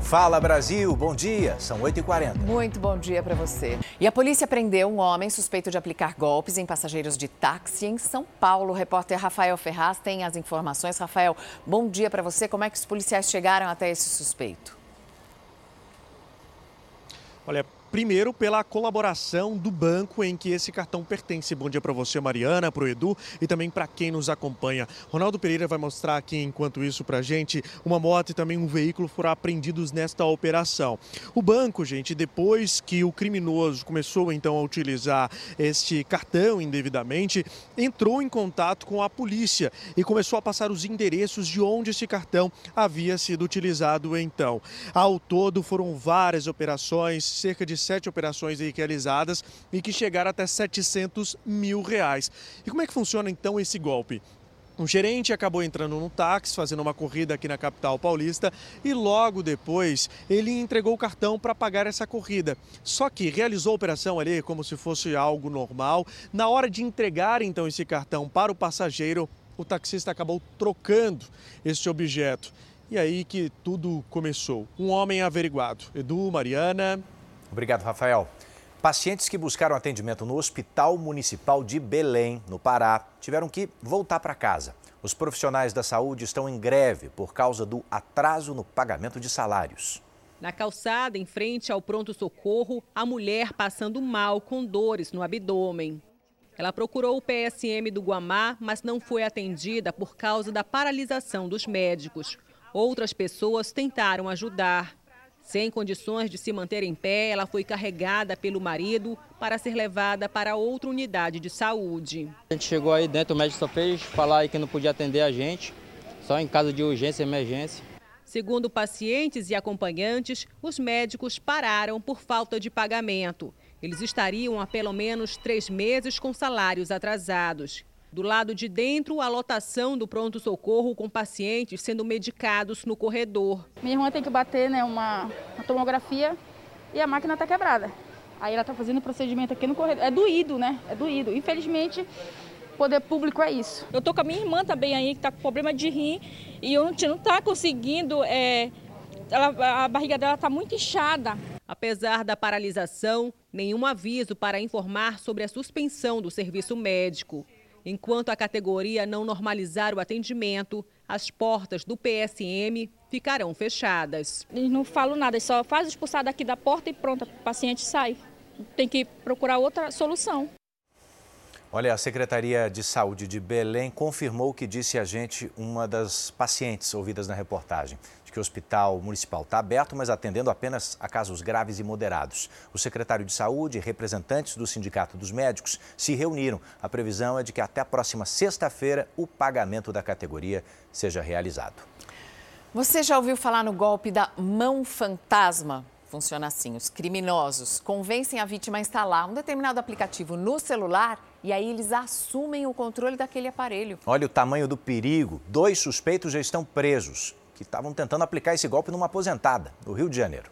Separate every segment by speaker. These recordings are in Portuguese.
Speaker 1: Fala Brasil, bom dia, são 8h40.
Speaker 2: Muito bom dia para você. E a polícia prendeu um homem suspeito de aplicar golpes em passageiros de táxi em São Paulo. O repórter Rafael Ferraz tem as informações. Rafael, bom dia para você. Como é que os policiais chegaram até esse suspeito?
Speaker 3: Olha, Primeiro, pela colaboração do banco em que esse cartão pertence. Bom dia para você, Mariana, para o Edu e também para quem nos acompanha. Ronaldo Pereira vai mostrar aqui, enquanto isso, para a gente, uma moto e também um veículo foram apreendidos nesta operação. O banco, gente, depois que o criminoso começou então a utilizar este cartão indevidamente, entrou em contato com a polícia e começou a passar os endereços de onde esse cartão havia sido utilizado então. Ao todo, foram várias operações, cerca de sete operações realizadas e que chegaram até 700 mil reais. E como é que funciona então esse golpe? Um gerente acabou entrando no táxi, fazendo uma corrida aqui na capital paulista e logo depois ele entregou o cartão para pagar essa corrida. Só que realizou a operação ali como se fosse algo normal. Na hora de entregar então esse cartão para o passageiro, o taxista acabou trocando este objeto. E aí que tudo começou. Um homem averiguado. Edu, Mariana.
Speaker 1: Obrigado, Rafael. Pacientes que buscaram atendimento no Hospital Municipal de Belém, no Pará, tiveram que voltar para casa. Os profissionais da saúde estão em greve por causa do atraso no pagamento de salários.
Speaker 4: Na calçada, em frente ao pronto-socorro, a mulher passando mal com dores no abdômen. Ela procurou o PSM do Guamá, mas não foi atendida por causa da paralisação dos médicos. Outras pessoas tentaram ajudar. Sem condições de se manter em pé, ela foi carregada pelo marido para ser levada para outra unidade de saúde.
Speaker 5: A gente chegou aí dentro, o médico só fez falar que não podia atender a gente, só em caso de urgência e emergência.
Speaker 4: Segundo pacientes e acompanhantes, os médicos pararam por falta de pagamento. Eles estariam há pelo menos três meses com salários atrasados. Do lado de dentro, a lotação do pronto-socorro com pacientes sendo medicados no corredor.
Speaker 6: Minha irmã tem que bater né, uma, uma tomografia e a máquina está quebrada. Aí ela está fazendo o procedimento aqui no corredor. É doído, né? É doído. Infelizmente, poder público é isso.
Speaker 7: Eu tô com a minha irmã também aí, que está com problema de rim, e a gente não está conseguindo. É, ela, a barriga dela está muito inchada.
Speaker 4: Apesar da paralisação, nenhum aviso para informar sobre a suspensão do serviço médico. Enquanto a categoria não normalizar o atendimento, as portas do PSM ficarão fechadas.
Speaker 7: Eles não falam nada, só faz expulsar daqui da porta e pronto, o paciente sai. Tem que procurar outra solução.
Speaker 1: Olha, a Secretaria de Saúde de Belém confirmou o que disse a gente uma das pacientes ouvidas na reportagem que o hospital municipal está aberto, mas atendendo apenas a casos graves e moderados. O secretário de Saúde e representantes do Sindicato dos Médicos se reuniram. A previsão é de que até a próxima sexta-feira o pagamento da categoria seja realizado.
Speaker 2: Você já ouviu falar no golpe da mão fantasma? Funciona assim: os criminosos convencem a vítima a instalar um determinado aplicativo no celular e aí eles assumem o controle daquele aparelho.
Speaker 1: Olha o tamanho do perigo: dois suspeitos já estão presos que estavam tentando aplicar esse golpe numa aposentada, no Rio de Janeiro.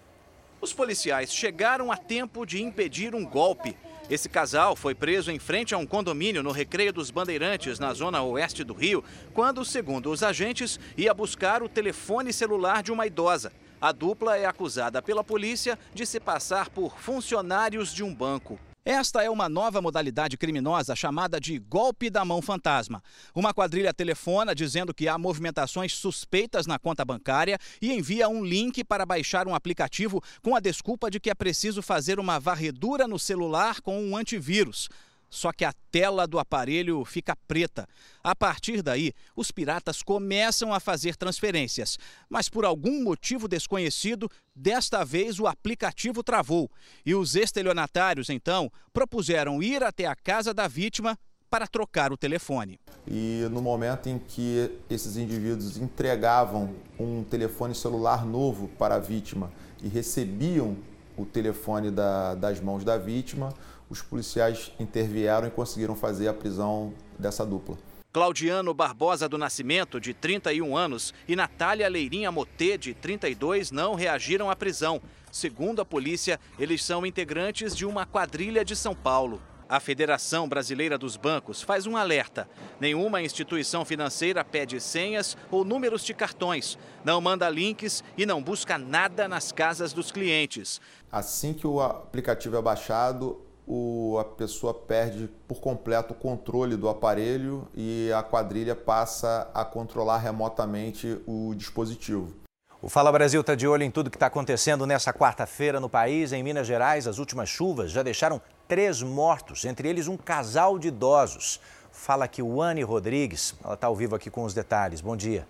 Speaker 8: Os policiais chegaram a tempo de impedir um golpe. Esse casal foi preso em frente a um condomínio no Recreio dos Bandeirantes, na zona oeste do Rio, quando, segundo os agentes, ia buscar o telefone celular de uma idosa. A dupla é acusada pela polícia de se passar por funcionários de um banco. Esta é uma nova modalidade criminosa chamada de golpe da mão fantasma. Uma quadrilha telefona dizendo que há movimentações suspeitas na conta bancária e envia um link para baixar um aplicativo com a desculpa de que é preciso fazer uma varredura no celular com um antivírus só que a tela do aparelho fica preta. A partir daí, os piratas começam a fazer transferências, mas por algum motivo desconhecido, desta vez o aplicativo travou e os estelionatários então propuseram ir até a casa da vítima para trocar o telefone.
Speaker 9: E no momento em que esses indivíduos entregavam um telefone celular novo para a vítima e recebiam o telefone da, das mãos da vítima, os policiais intervieram e conseguiram fazer a prisão dessa dupla.
Speaker 8: Claudiano Barbosa do Nascimento, de 31 anos, e Natália Leirinha Motê, de 32, não reagiram à prisão. Segundo a polícia, eles são integrantes de uma quadrilha de São Paulo. A Federação Brasileira dos Bancos faz um alerta. Nenhuma instituição financeira pede senhas ou números de cartões, não manda links e não busca nada nas casas dos clientes.
Speaker 9: Assim que o aplicativo é baixado, o, a pessoa perde por completo o controle do aparelho e a quadrilha passa a controlar remotamente o dispositivo.
Speaker 1: O Fala Brasil está de olho em tudo que está acontecendo nessa quarta-feira no país. Em Minas Gerais, as últimas chuvas já deixaram três mortos, entre eles um casal de idosos. Fala aqui o Anne Rodrigues, ela está ao vivo aqui com os detalhes. Bom dia.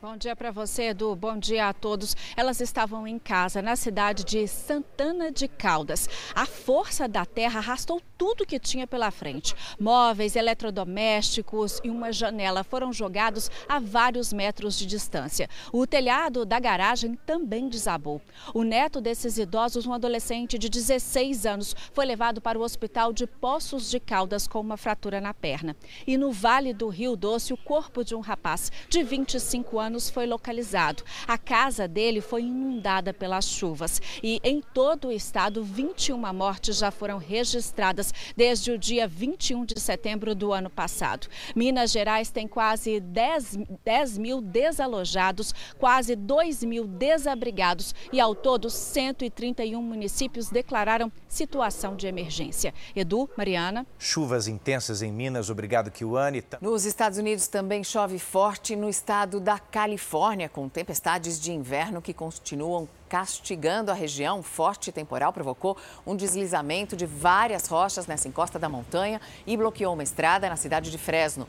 Speaker 10: Bom dia para você, Edu. Bom dia a todos. Elas estavam em casa na cidade de Santana de Caldas. A força da terra arrastou tudo que tinha pela frente. Móveis, eletrodomésticos e uma janela foram jogados a vários metros de distância. O telhado da garagem também desabou. O neto desses idosos, um adolescente de 16 anos, foi levado para o hospital de Poços de Caldas com uma fratura na perna. E no Vale do Rio Doce, o corpo de um rapaz de 25 anos anos foi localizado. A casa dele foi inundada pelas chuvas e em todo o estado 21 mortes já foram registradas desde o dia 21 de setembro do ano passado. Minas Gerais tem quase 10, 10 mil desalojados, quase 2 mil desabrigados e ao todo 131 municípios declararam situação de emergência. Edu, Mariana.
Speaker 1: Chuvas intensas em Minas, obrigado, Kiwane.
Speaker 2: Nos Estados Unidos também chove forte no estado da Califórnia, com tempestades de inverno que continuam castigando a região. Forte temporal provocou um deslizamento de várias rochas nessa encosta da montanha e bloqueou uma estrada na cidade de Fresno.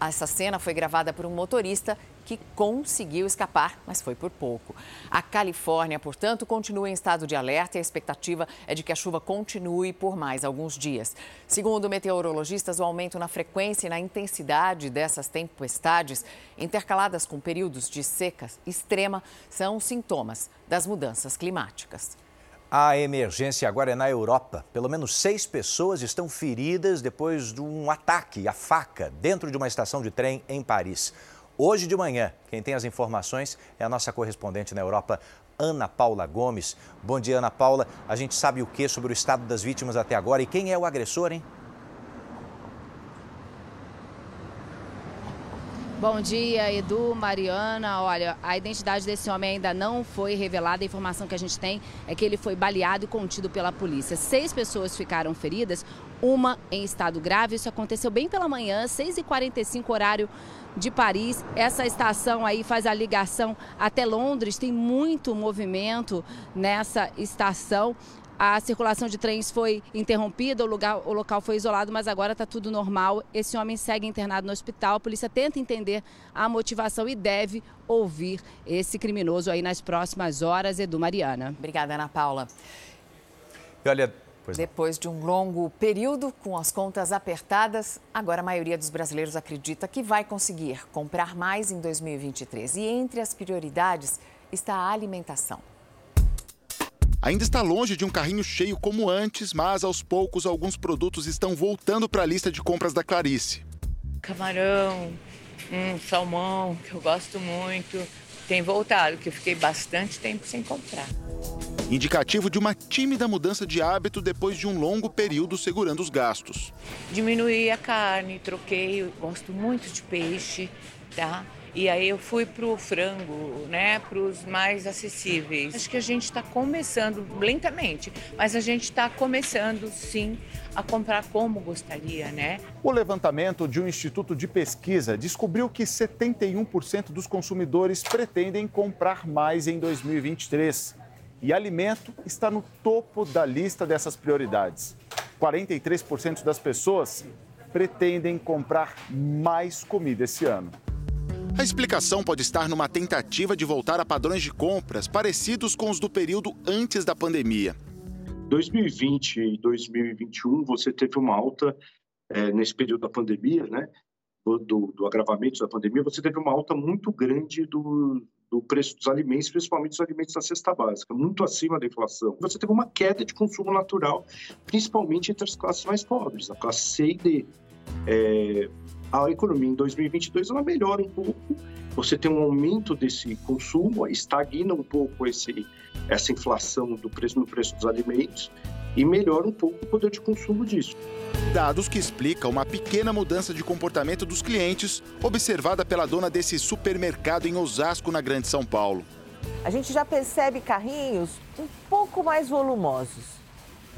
Speaker 2: Essa cena foi gravada por um motorista que conseguiu escapar, mas foi por pouco. A Califórnia, portanto, continua em estado de alerta e a expectativa é de que a chuva continue por mais alguns dias. Segundo meteorologistas, o aumento na frequência e na intensidade dessas tempestades, intercaladas com períodos de seca extrema, são sintomas das mudanças climáticas.
Speaker 1: A emergência agora é na Europa. Pelo menos seis pessoas estão feridas depois de um ataque à faca dentro de uma estação de trem em Paris. Hoje de manhã, quem tem as informações é a nossa correspondente na Europa, Ana Paula Gomes. Bom dia, Ana Paula. A gente sabe o que sobre o estado das vítimas até agora e quem é o agressor, hein?
Speaker 11: Bom dia, Edu, Mariana. Olha, a identidade desse homem ainda não foi revelada. A informação que a gente tem é que ele foi baleado e contido pela polícia. Seis pessoas ficaram feridas, uma em estado grave. Isso aconteceu bem pela manhã, 6h45, horário de Paris. Essa estação aí faz a ligação até Londres. Tem muito movimento nessa estação a circulação de trens foi interrompida, o, lugar, o local foi isolado, mas agora está tudo normal. Esse homem segue internado no hospital. A polícia tenta entender a motivação e deve ouvir esse criminoso aí nas próximas horas. Edu Mariana.
Speaker 2: Obrigada, Ana Paula.
Speaker 1: E olha,
Speaker 2: depois de um longo período com as contas apertadas, agora a maioria dos brasileiros acredita que vai conseguir comprar mais em 2023. E entre as prioridades está a alimentação.
Speaker 12: Ainda está longe de um carrinho cheio como antes, mas aos poucos alguns produtos estão voltando para a lista de compras da Clarice.
Speaker 13: Camarão, um salmão, que eu gosto muito, tem voltado, que eu fiquei bastante tempo sem comprar.
Speaker 12: Indicativo de uma tímida mudança de hábito depois de um longo período segurando os gastos.
Speaker 13: Diminuí a carne, troquei, gosto muito de peixe, tá? E aí eu fui para o frango, né, para os mais acessíveis. Acho que a gente está começando lentamente, mas a gente está começando sim a comprar como gostaria, né?
Speaker 12: O levantamento de um instituto de pesquisa descobriu que 71% dos consumidores pretendem comprar mais em 2023. E alimento está no topo da lista dessas prioridades. 43% das pessoas pretendem comprar mais comida esse ano. A explicação pode estar numa tentativa de voltar a padrões de compras parecidos com os do período antes da pandemia.
Speaker 14: 2020 e 2021 você teve uma alta é, nesse período da pandemia, né? Do, do, agravamento da pandemia, você teve uma alta muito grande do, do preço dos alimentos, principalmente dos alimentos da cesta básica, muito acima da inflação. Você teve uma queda de consumo natural, principalmente entre as classes mais pobres, a classe C e D. É, a economia em 2022 ela melhora um pouco, você tem um aumento desse consumo, estagna um pouco esse, essa inflação do preço no preço dos alimentos e melhora um pouco o poder de consumo disso.
Speaker 12: Dados que explicam uma pequena mudança de comportamento dos clientes observada pela dona desse supermercado em Osasco, na Grande São Paulo.
Speaker 15: A gente já percebe carrinhos um pouco mais volumosos.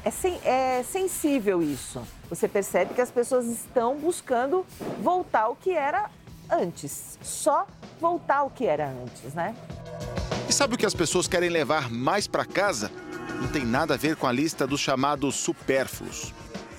Speaker 15: É, sen é sensível isso. Você percebe que as pessoas estão buscando voltar ao que era antes. Só voltar ao que era antes, né?
Speaker 12: E sabe o que as pessoas querem levar mais para casa? Não tem nada a ver com a lista dos chamados supérfluos.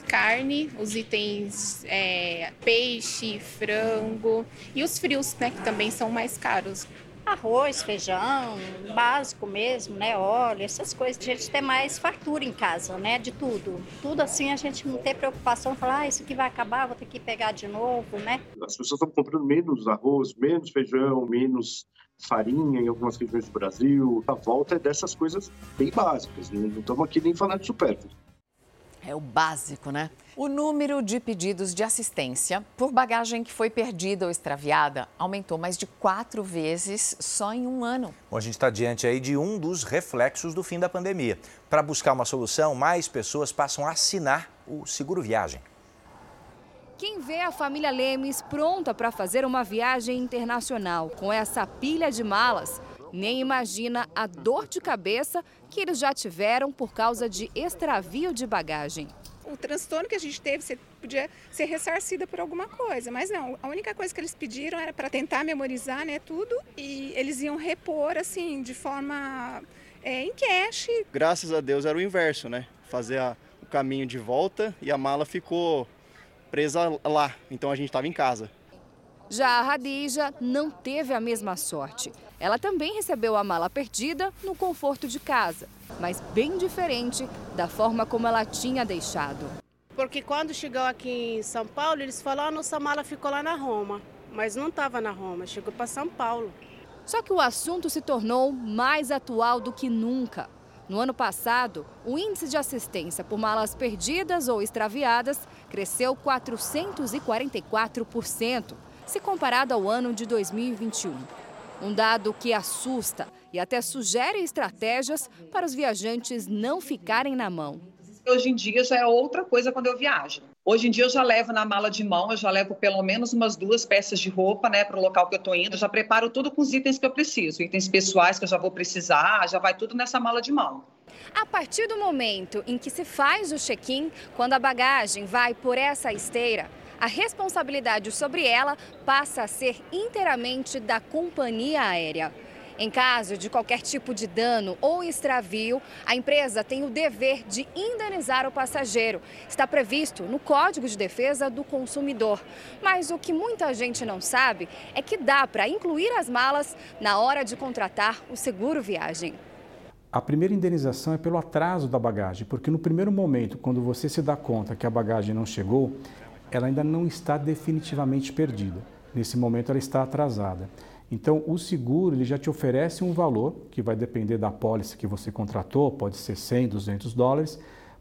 Speaker 16: Carne, os itens é, peixe, frango e os frios, né, que também são mais caros.
Speaker 17: Arroz, feijão, básico mesmo, né? Óleo, essas coisas. A gente tem mais fartura em casa, né? De tudo. Tudo assim a gente não tem preocupação, falar, ah, isso aqui vai acabar, vou ter que pegar de novo, né?
Speaker 14: As pessoas estão comprando menos arroz, menos feijão, menos farinha em algumas regiões do Brasil. A volta é dessas coisas bem básicas. Não estamos aqui nem falando de supérfluo.
Speaker 2: É o básico, né? O número de pedidos de assistência por bagagem que foi perdida ou extraviada aumentou mais de quatro vezes só em um ano.
Speaker 1: Bom, a gente está diante aí de um dos reflexos do fim da pandemia. Para buscar uma solução, mais pessoas passam a assinar o seguro viagem.
Speaker 10: Quem vê a família Lemes pronta para fazer uma viagem internacional com essa pilha de malas nem imagina a dor de cabeça que eles já tiveram por causa de extravio de bagagem.
Speaker 16: O transtorno que a gente teve você podia ser ressarcida por alguma coisa, mas não. A única coisa que eles pediram era para tentar memorizar né, tudo e eles iam repor assim de forma é, em cash.
Speaker 18: Graças a Deus era o inverso, né? Fazer a, o caminho de volta e a mala ficou presa lá, então a gente estava em casa.
Speaker 10: Já a Radija não teve a mesma sorte. Ela também recebeu a mala perdida no conforto de casa, mas bem diferente da forma como ela tinha deixado.
Speaker 19: Porque quando chegou aqui em São Paulo, eles falaram: a nossa mala ficou lá na Roma. Mas não estava na Roma, chegou para São Paulo.
Speaker 10: Só que o assunto se tornou mais atual do que nunca. No ano passado, o índice de assistência por malas perdidas ou extraviadas cresceu 444% se comparado ao ano de 2021. Um dado que assusta e até sugere estratégias para os viajantes não ficarem na mão.
Speaker 20: Hoje em dia já é outra coisa quando eu viajo. Hoje em dia eu já levo na mala de mão, eu já levo pelo menos umas duas peças de roupa, né, para o local que eu estou indo. Eu já preparo tudo com os itens que eu preciso, itens pessoais que eu já vou precisar, já vai tudo nessa mala de mão.
Speaker 10: A partir do momento em que se faz o check-in, quando a bagagem vai por essa esteira, a responsabilidade sobre ela passa a ser inteiramente da companhia aérea. Em caso de qualquer tipo de dano ou extravio, a empresa tem o dever de indenizar o passageiro. Está previsto no Código de Defesa do Consumidor. Mas o que muita gente não sabe é que dá para incluir as malas na hora de contratar o seguro viagem.
Speaker 21: A primeira indenização é pelo atraso da bagagem, porque no primeiro momento, quando você se dá conta que a bagagem não chegou, ela ainda não está definitivamente perdida. Nesse momento ela está atrasada. Então o seguro ele já te oferece um valor que vai depender da pólice que você contratou, pode ser 100, 200 dólares,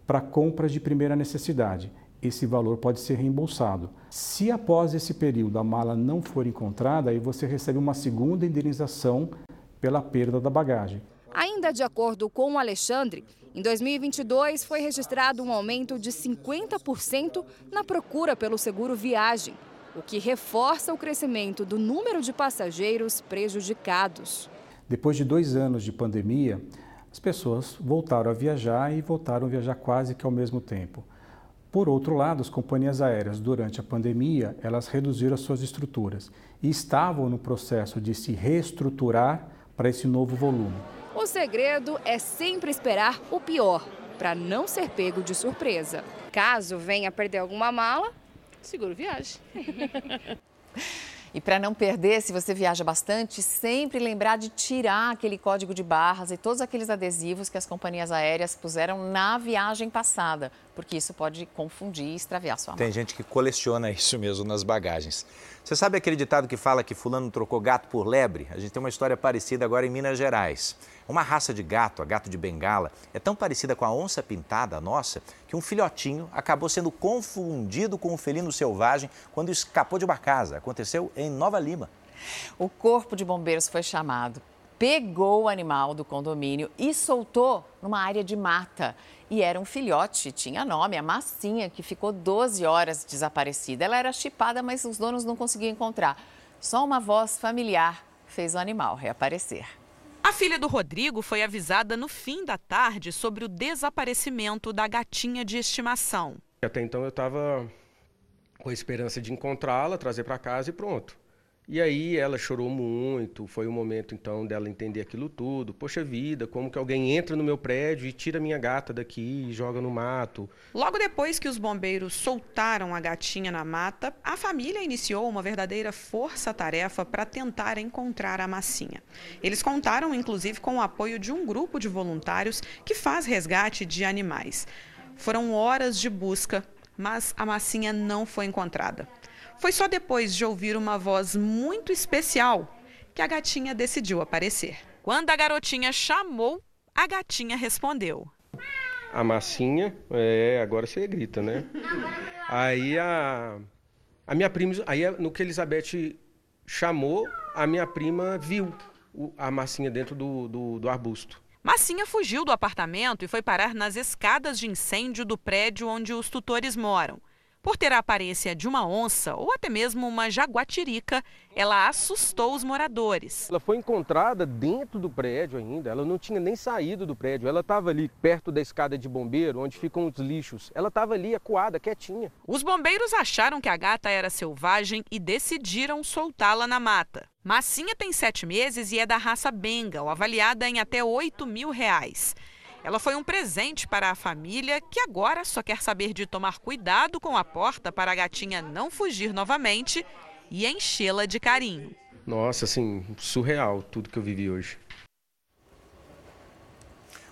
Speaker 21: para compras de primeira necessidade. Esse valor pode ser reembolsado. Se após esse período a mala não for encontrada, aí você recebe uma segunda indenização pela perda da bagagem.
Speaker 10: Ainda de acordo com o Alexandre, em 2022 foi registrado um aumento de 50% na procura pelo seguro viagem, o que reforça o crescimento do número de passageiros prejudicados.
Speaker 21: Depois de dois anos de pandemia, as pessoas voltaram a viajar e voltaram a viajar quase que ao mesmo tempo. Por outro lado, as companhias aéreas, durante a pandemia, elas reduziram as suas estruturas e estavam no processo de se reestruturar para esse novo volume.
Speaker 10: O segredo é sempre esperar o pior, para não ser pego de surpresa. Caso venha a perder alguma mala, seguro viagem.
Speaker 2: E para não perder, se você viaja bastante, sempre lembrar de tirar aquele código de barras e todos aqueles adesivos que as companhias aéreas puseram na viagem passada, porque isso pode confundir e extraviar sua mala.
Speaker 1: Tem gente que coleciona isso mesmo nas bagagens. Você sabe aquele ditado que fala que fulano trocou gato por lebre? A gente tem uma história parecida agora em Minas Gerais. Uma raça de gato, a gato de bengala, é tão parecida com a onça pintada, a nossa, que um filhotinho acabou sendo confundido com um felino selvagem quando escapou de uma casa. Aconteceu em Nova Lima.
Speaker 2: O corpo de bombeiros foi chamado pegou o animal do condomínio e soltou numa área de mata. E era um filhote, tinha nome, a Massinha, que ficou 12 horas desaparecida. Ela era chipada, mas os donos não conseguiam encontrar. Só uma voz familiar fez o animal reaparecer.
Speaker 22: A filha do Rodrigo foi avisada no fim da tarde sobre o desaparecimento da gatinha de estimação.
Speaker 23: Até então eu estava com a esperança de encontrá-la, trazer para casa e pronto. E aí ela chorou muito, foi o momento então dela entender aquilo tudo. Poxa vida, como que alguém entra no meu prédio e tira minha gata daqui e joga no mato?
Speaker 22: Logo depois que os bombeiros soltaram a gatinha na mata, a família iniciou uma verdadeira força-tarefa para tentar encontrar a massinha. Eles contaram inclusive com o apoio de um grupo de voluntários que faz resgate de animais. Foram horas de busca, mas a massinha não foi encontrada. Foi só depois de ouvir uma voz muito especial que a gatinha decidiu aparecer. Quando a garotinha chamou, a gatinha respondeu.
Speaker 23: A massinha, é, agora você grita, né? Aí a, a minha prima, aí no que a Elizabeth chamou, a minha prima viu a massinha dentro do, do, do arbusto.
Speaker 22: Massinha fugiu do apartamento e foi parar nas escadas de incêndio do prédio onde os tutores moram. Por ter a aparência de uma onça ou até mesmo uma jaguatirica, ela assustou os moradores.
Speaker 23: Ela foi encontrada dentro do prédio ainda, ela não tinha nem saído do prédio, ela estava ali perto da escada de bombeiro, onde ficam os lixos. Ela estava ali acuada, quietinha.
Speaker 22: Os bombeiros acharam que a gata era selvagem e decidiram soltá-la na mata. Massinha tem sete meses e é da raça Bengal, avaliada em até 8 mil reais. Ela foi um presente para a família que agora só quer saber de tomar cuidado com a porta para a gatinha não fugir novamente e enchê-la de carinho.
Speaker 23: Nossa, assim, surreal tudo que eu vivi hoje.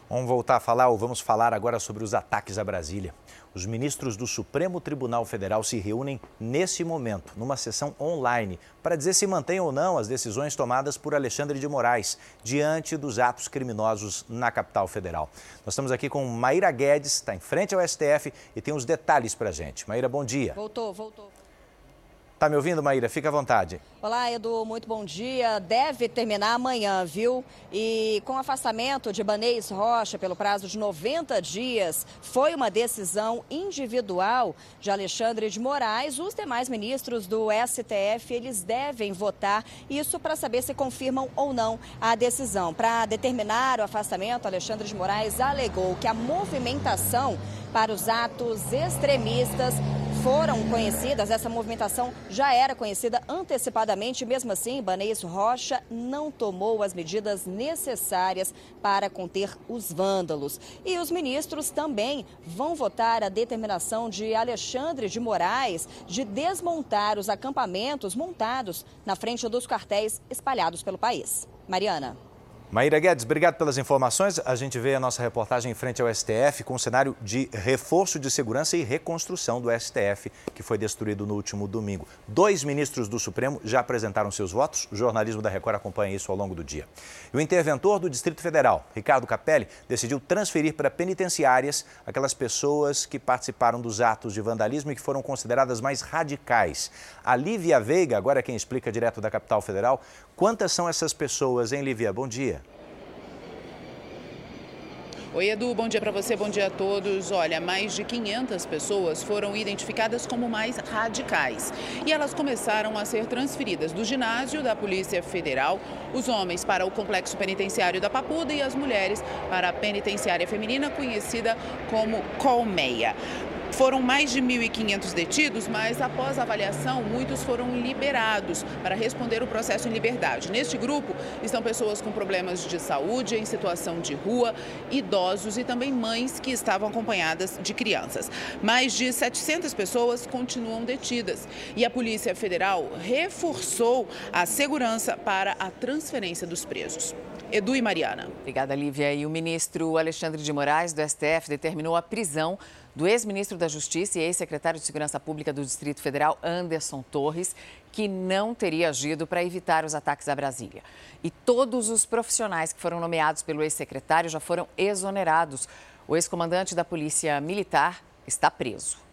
Speaker 1: Vamos voltar a falar ou vamos falar agora sobre os ataques a Brasília. Os ministros do Supremo Tribunal Federal se reúnem nesse momento, numa sessão online, para dizer se mantêm ou não as decisões tomadas por Alexandre de Moraes diante dos atos criminosos na capital federal. Nós estamos aqui com Maíra Guedes, está em frente ao STF e tem os detalhes para a gente. Maíra, bom dia.
Speaker 24: Voltou, voltou.
Speaker 1: Tá me ouvindo, Maíra? Fica à vontade.
Speaker 24: Olá, Edu, muito bom dia. Deve terminar amanhã, viu? E com o afastamento de Banês Rocha pelo prazo de 90 dias, foi uma decisão individual de Alexandre de Moraes. Os demais ministros do STF, eles devem votar isso para saber se confirmam ou não a decisão. Para determinar o afastamento, Alexandre de Moraes alegou que a movimentação para os atos extremistas foram conhecidas, essa movimentação já era conhecida antecipadamente, mesmo assim, Banês Rocha não tomou as medidas necessárias para conter os vândalos. E os ministros também vão votar a determinação de Alexandre de Moraes de desmontar os acampamentos montados na frente dos quartéis espalhados pelo país. Mariana.
Speaker 1: Maíra Guedes, obrigado pelas informações. A gente vê a nossa reportagem em frente ao STF com um cenário de reforço de segurança e reconstrução do STF, que foi destruído no último domingo. Dois ministros do Supremo já apresentaram seus votos. O jornalismo da Record acompanha isso ao longo do dia. E o interventor do Distrito Federal, Ricardo Capelli, decidiu transferir para penitenciárias aquelas pessoas que participaram dos atos de vandalismo e que foram consideradas mais radicais. A Lívia Veiga, agora é quem explica direto da capital federal, quantas são essas pessoas, hein, Lívia? Bom dia.
Speaker 25: Oi, Edu, bom dia para você, bom dia a todos. Olha, mais de 500 pessoas foram identificadas como mais radicais e elas começaram a ser transferidas do ginásio da Polícia Federal, os homens para o complexo penitenciário da Papuda e as mulheres para a penitenciária feminina conhecida como Colmeia. Foram mais de 1.500 detidos, mas após a avaliação, muitos foram liberados para responder o processo em liberdade. Neste grupo estão pessoas com problemas de saúde, em situação de rua, idosos e também mães que estavam acompanhadas de crianças. Mais de 700 pessoas continuam detidas e a Polícia Federal reforçou a segurança para a transferência dos presos. Edu e Mariana.
Speaker 2: Obrigada, Lívia. E o ministro Alexandre de Moraes, do STF, determinou a prisão do ex-ministro da Justiça e ex-secretário de Segurança Pública do Distrito Federal, Anderson Torres, que não teria agido para evitar os ataques a Brasília. E todos os profissionais que foram nomeados pelo ex-secretário já foram exonerados. O ex-comandante da Polícia Militar está preso.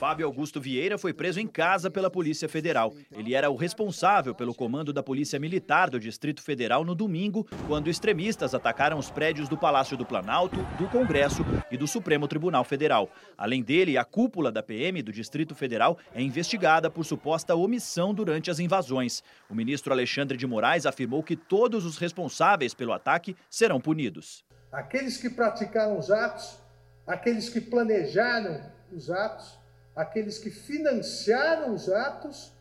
Speaker 26: Fábio Augusto Vieira foi preso em casa pela Polícia Federal. Ele era o responsável pelo comando da Polícia Militar do Distrito Federal no domingo, quando extremistas atacaram os prédios do Palácio do Planalto, do Congresso e do Supremo Tribunal Federal. Além dele, a cúpula da PM do Distrito Federal é investigada por suposta omissão durante as invasões. O ministro Alexandre de Moraes afirmou que todos os responsáveis pelo ataque serão punidos.
Speaker 27: Aqueles que praticaram os atos, aqueles que planejaram os atos, aqueles que financiaram os atos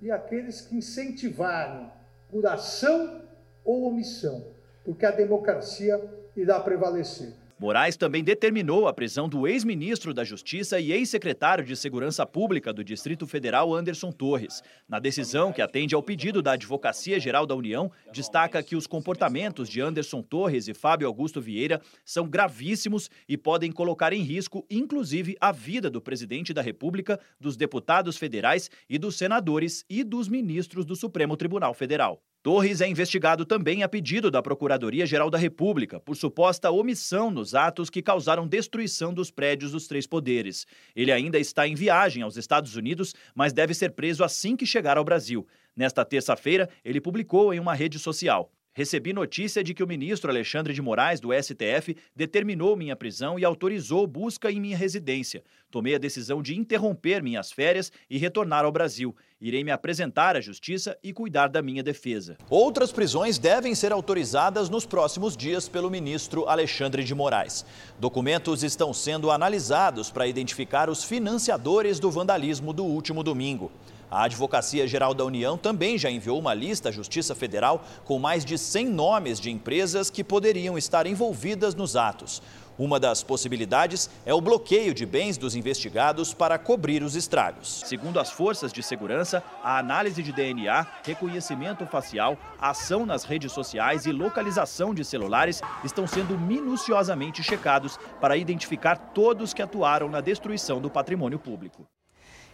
Speaker 27: e aqueles que incentivaram por ação ou omissão, porque a democracia irá prevalecer.
Speaker 26: Moraes também determinou a prisão do ex-ministro da Justiça e ex-secretário de Segurança Pública do Distrito Federal, Anderson Torres. Na decisão, que atende ao pedido da Advocacia Geral da União, destaca que os comportamentos de Anderson Torres e Fábio Augusto Vieira são gravíssimos e podem colocar em risco, inclusive, a vida do presidente da República, dos deputados federais e dos senadores e dos ministros do Supremo Tribunal Federal. Torres é investigado também a pedido da Procuradoria-Geral da República por suposta omissão nos atos que causaram destruição dos prédios dos três poderes. Ele ainda está em viagem aos Estados Unidos, mas deve ser preso assim que chegar ao Brasil. Nesta terça-feira, ele publicou em uma rede social: Recebi notícia de que o ministro Alexandre de Moraes, do STF, determinou minha prisão e autorizou busca em minha residência. Tomei a decisão de interromper minhas férias e retornar ao Brasil. Irei me apresentar à justiça e cuidar da minha defesa. Outras prisões devem ser autorizadas nos próximos dias pelo ministro Alexandre de Moraes. Documentos estão sendo analisados para identificar os financiadores do vandalismo do último domingo. A Advocacia Geral da União também já enviou uma lista à Justiça Federal com mais de 100 nomes de empresas que poderiam estar envolvidas nos atos. Uma das possibilidades é o bloqueio de bens dos investigados para cobrir os estragos. Segundo as forças de segurança, a análise de DNA, reconhecimento facial, ação nas redes sociais e localização de celulares estão sendo minuciosamente checados para identificar todos que atuaram na destruição do patrimônio público.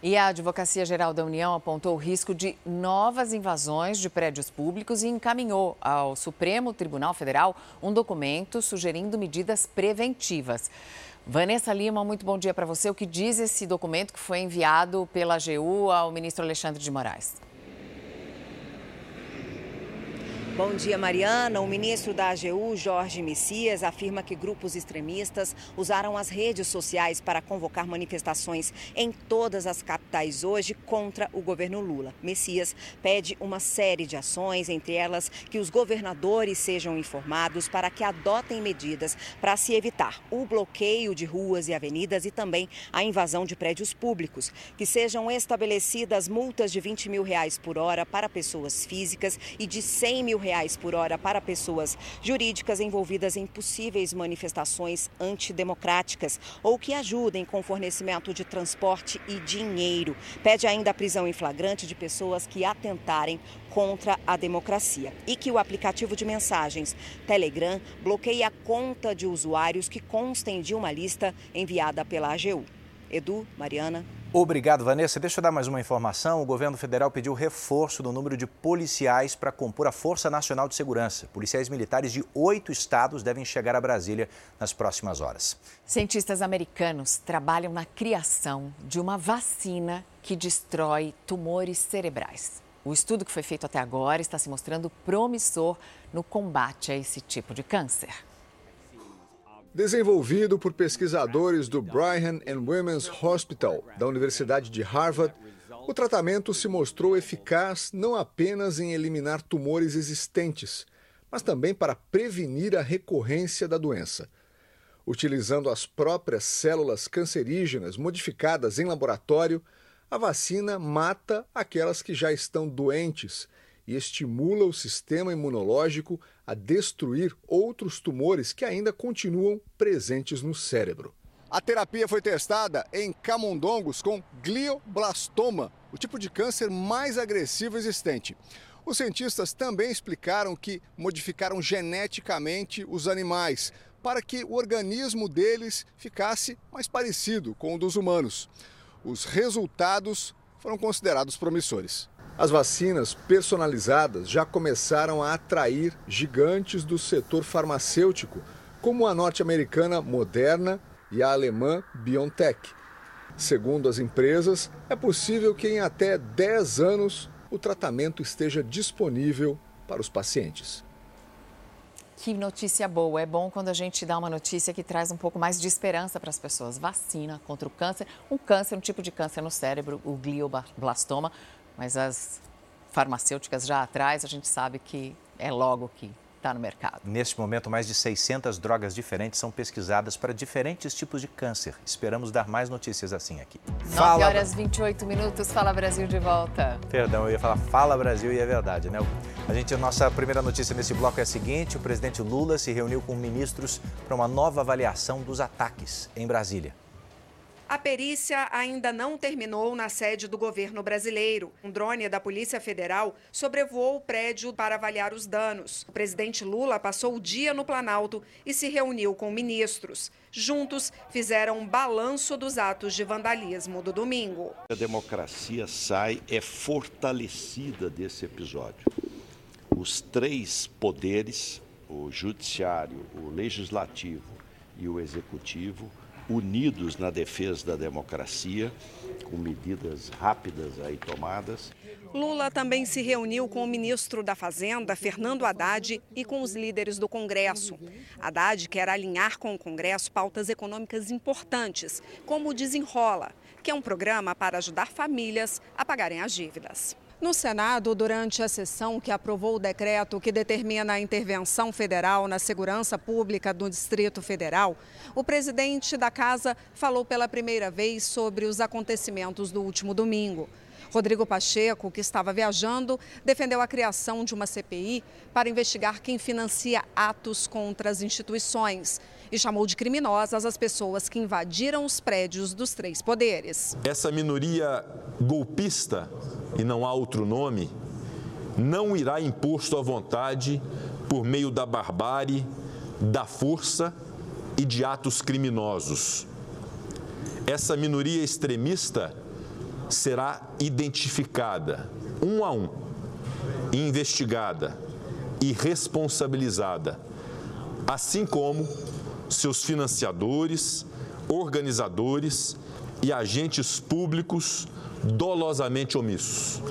Speaker 2: E a Advocacia Geral da União apontou o risco de novas invasões de prédios públicos e encaminhou ao Supremo Tribunal Federal um documento sugerindo medidas preventivas. Vanessa Lima, muito bom dia para você. O que diz esse documento que foi enviado pela AGU ao ministro Alexandre de Moraes?
Speaker 24: Bom dia, Mariana. O ministro da AGU, Jorge Messias, afirma que grupos extremistas usaram as redes sociais para convocar manifestações em todas as capitais hoje contra o governo Lula. Messias pede uma série de ações, entre elas que os governadores sejam informados para que adotem medidas para se evitar o bloqueio de ruas e avenidas e também a invasão de prédios públicos, que sejam estabelecidas multas de 20 mil reais por hora para pessoas físicas e de 100 mil reais reais por hora para pessoas jurídicas envolvidas em possíveis manifestações antidemocráticas ou que ajudem com fornecimento de transporte e dinheiro. Pede ainda a prisão em flagrante de pessoas que atentarem contra a democracia e que o aplicativo de mensagens Telegram bloqueie a conta de usuários que constem de uma lista enviada pela AGU. Edu, Mariana.
Speaker 1: Obrigado, Vanessa. Deixa eu dar mais uma informação. O governo federal pediu reforço no número de policiais para compor a Força Nacional de Segurança. Policiais militares de oito estados devem chegar a Brasília nas próximas horas.
Speaker 2: Cientistas americanos trabalham na criação de uma vacina que destrói tumores cerebrais. O estudo que foi feito até agora está se mostrando promissor no combate a esse tipo de câncer.
Speaker 28: Desenvolvido por pesquisadores do Brigham and Women's Hospital da Universidade de Harvard, o tratamento se mostrou eficaz não apenas em eliminar tumores existentes, mas também para prevenir a recorrência da doença. Utilizando as próprias células cancerígenas modificadas em laboratório, a vacina mata aquelas que já estão doentes e estimula o sistema imunológico a destruir outros tumores que ainda continuam presentes no cérebro. A terapia foi testada em camundongos com glioblastoma, o tipo de câncer mais agressivo existente. Os cientistas também explicaram que modificaram geneticamente os animais para que o organismo deles ficasse mais parecido com o dos humanos. Os resultados foram considerados promissores. As vacinas personalizadas já começaram a atrair gigantes do setor farmacêutico, como a norte-americana Moderna e a alemã BioNTech. Segundo as empresas, é possível que em até 10 anos o tratamento esteja disponível para os pacientes.
Speaker 2: Que notícia boa. É bom quando a gente dá uma notícia que traz um pouco mais de esperança para as pessoas. Vacina contra o câncer. Um câncer, um tipo de câncer no cérebro, o glioblastoma. Mas as farmacêuticas já atrás, a gente sabe que é logo que está no mercado.
Speaker 1: Neste momento, mais de 600 drogas diferentes são pesquisadas para diferentes tipos de câncer. Esperamos dar mais notícias assim aqui.
Speaker 2: 9 Fala... horas 28 minutos, Fala Brasil de volta.
Speaker 1: Perdão, eu ia falar Fala Brasil e é verdade, né? A gente, a nossa primeira notícia nesse bloco é a seguinte: o presidente Lula se reuniu com ministros para uma nova avaliação dos ataques em Brasília.
Speaker 29: A perícia ainda não terminou na sede do governo brasileiro. Um drone da Polícia Federal sobrevoou o prédio para avaliar os danos. O presidente Lula passou o dia no Planalto e se reuniu com ministros. Juntos, fizeram um balanço dos atos de vandalismo do domingo.
Speaker 30: A democracia sai, é fortalecida desse episódio. Os três poderes, o judiciário, o legislativo e o executivo, unidos na defesa da democracia, com medidas rápidas aí tomadas.
Speaker 29: Lula também se reuniu com o ministro da Fazenda, Fernando Haddad, e com os líderes do Congresso. Haddad quer alinhar com o Congresso pautas econômicas importantes, como o Desenrola, que é um programa para ajudar famílias a pagarem as dívidas. No Senado, durante a sessão que aprovou o decreto que determina a intervenção federal na segurança pública do Distrito Federal, o presidente da casa falou pela primeira vez sobre os acontecimentos do último domingo. Rodrigo Pacheco, que estava viajando, defendeu a criação de uma CPI para investigar quem financia atos contra as instituições e chamou de criminosas as pessoas que invadiram os prédios dos três poderes.
Speaker 31: Essa minoria golpista, e não há outro nome, não irá impor sua vontade por meio da barbárie, da força e de atos criminosos. Essa minoria extremista será identificada um a um, investigada e responsabilizada, assim como seus financiadores, organizadores e agentes públicos dolosamente omissos.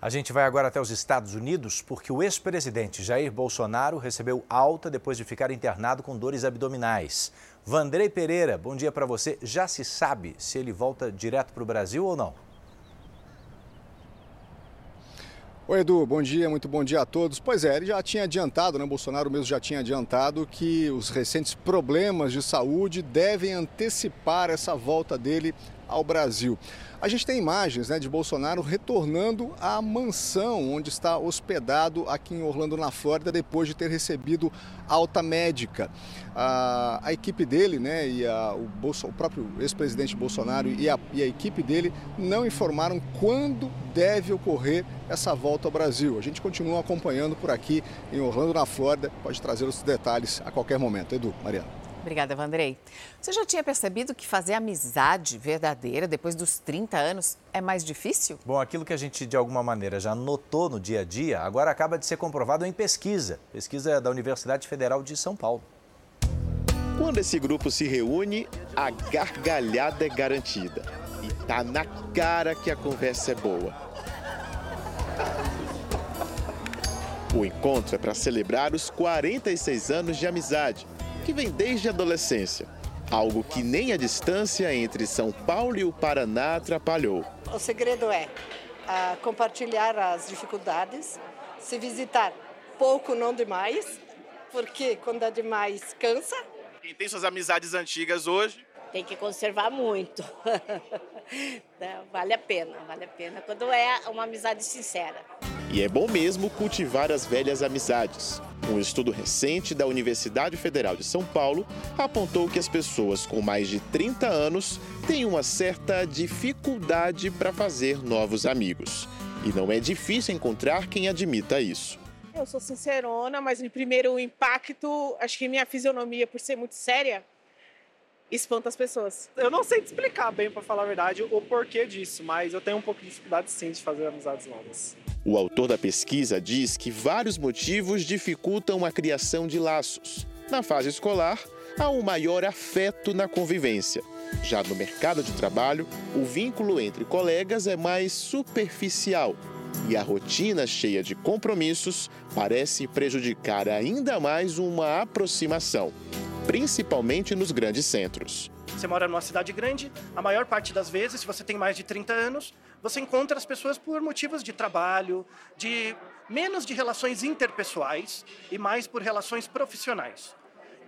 Speaker 1: A gente vai agora até os Estados Unidos porque o ex-presidente Jair Bolsonaro recebeu alta depois de ficar internado com dores abdominais. Vandrei Pereira, bom dia para você. Já se sabe se ele volta direto para o Brasil ou não?
Speaker 28: Oi, Edu, bom dia, muito bom dia a todos. Pois é, ele já tinha adiantado, né? Bolsonaro mesmo já tinha adiantado que os recentes problemas de saúde devem antecipar essa volta dele ao Brasil. A gente tem imagens né, de Bolsonaro retornando à mansão onde está hospedado aqui em Orlando, na Flórida, depois de ter recebido alta médica. A, a equipe dele, né, e a, o, Bolso, o, próprio ex-presidente Bolsonaro e a, e a equipe dele não informaram quando deve ocorrer essa volta ao Brasil. A gente continua acompanhando por aqui em Orlando, na Flórida. Pode trazer os detalhes a qualquer momento. Edu, Mariana.
Speaker 2: Obrigada, Vandrei. Você já tinha percebido que fazer amizade verdadeira depois dos 30 anos é mais difícil?
Speaker 1: Bom, aquilo que a gente de alguma maneira já notou no dia a dia, agora acaba de ser comprovado em pesquisa. Pesquisa da Universidade Federal de São Paulo.
Speaker 32: Quando esse grupo se reúne, a gargalhada é garantida. E tá na cara que a conversa é boa. O encontro é para celebrar os 46 anos de amizade que vem desde a adolescência. Algo que nem a distância entre São Paulo e o Paraná atrapalhou.
Speaker 33: O segredo é uh, compartilhar as dificuldades, se visitar pouco, não demais, porque quando é demais cansa.
Speaker 32: Quem tem suas amizades antigas hoje?
Speaker 33: Tem que conservar muito. vale a pena, vale a pena quando é uma amizade sincera.
Speaker 32: E é bom mesmo cultivar as velhas amizades. Um estudo recente da Universidade Federal de São Paulo apontou que as pessoas com mais de 30 anos têm uma certa dificuldade para fazer novos amigos. E não é difícil encontrar quem admita isso.
Speaker 34: Eu sou sincerona, mas em primeiro impacto, acho que minha fisionomia, por ser muito séria, espanta as pessoas.
Speaker 35: Eu não sei te explicar bem, para falar a verdade, o porquê disso, mas eu tenho um pouco de dificuldade sim de fazer amizades novas.
Speaker 32: O autor da pesquisa diz que vários motivos dificultam a criação de laços. Na fase escolar, há um maior afeto na convivência. Já no mercado de trabalho, o vínculo entre colegas é mais superficial e a rotina cheia de compromissos parece prejudicar ainda mais uma aproximação, principalmente nos grandes centros.
Speaker 36: Você mora numa cidade grande, a maior parte das vezes, se você tem mais de 30 anos, você encontra as pessoas por motivos de trabalho, de menos de relações interpessoais e mais por relações profissionais.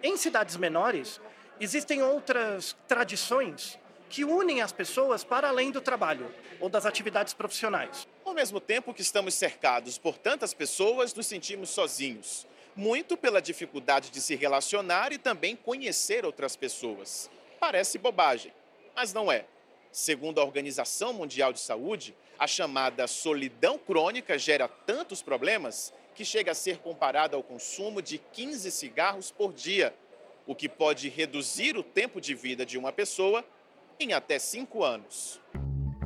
Speaker 36: Em cidades menores, existem outras tradições que unem as pessoas para além do trabalho ou das atividades profissionais.
Speaker 32: Ao mesmo tempo que estamos cercados por tantas pessoas, nos sentimos sozinhos. Muito pela dificuldade de se relacionar e também conhecer outras pessoas. Parece bobagem, mas não é. Segundo a Organização Mundial de Saúde, a chamada solidão crônica gera tantos problemas que chega a ser comparada ao consumo de 15 cigarros por dia, o que pode reduzir o tempo de vida de uma pessoa em até cinco anos.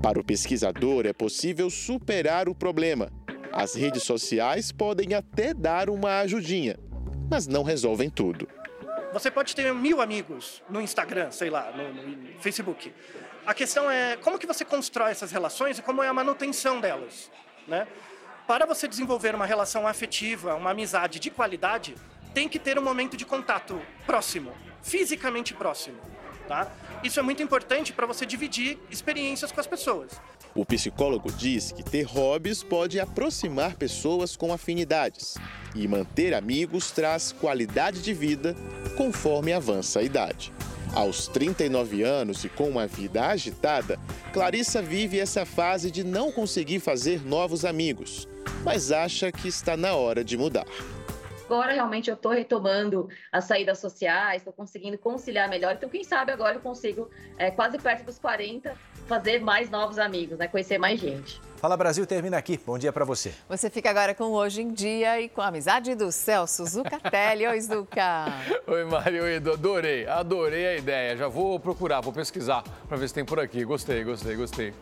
Speaker 32: Para o pesquisador, é possível superar o problema. As redes sociais podem até dar uma ajudinha, mas não resolvem tudo.
Speaker 36: Você pode ter mil amigos no Instagram, sei lá, no, no Facebook. A questão é como que você constrói essas relações e como é a manutenção delas, né? Para você desenvolver uma relação afetiva, uma amizade de qualidade, tem que ter um momento de contato próximo, fisicamente próximo, tá? Isso é muito importante para você dividir experiências com as pessoas.
Speaker 32: O psicólogo diz que ter hobbies pode aproximar pessoas com afinidades e manter amigos traz qualidade de vida conforme avança a idade. Aos 39 anos e com uma vida agitada, Clarissa vive essa fase de não conseguir fazer novos amigos, mas acha que está na hora de mudar.
Speaker 37: Agora realmente eu estou retomando as saídas sociais, estou conseguindo conciliar melhor. Então, quem sabe agora eu consigo, é, quase perto dos 40, fazer mais novos amigos, né? conhecer mais gente.
Speaker 1: Fala Brasil termina aqui. Bom dia para você.
Speaker 2: Você fica agora com Hoje em Dia e com a amizade do Celso Zucatelli. Oi, Zuca.
Speaker 38: Oi, Mário Edu. Adorei, adorei a ideia. Já vou procurar, vou pesquisar para ver se tem por aqui. Gostei, gostei, gostei.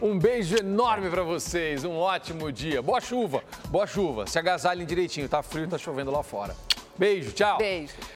Speaker 38: Um beijo enorme para vocês, um ótimo dia. Boa chuva, boa chuva. Se agasalhem direitinho, tá frio, tá chovendo lá fora. Beijo, tchau.
Speaker 2: Beijo.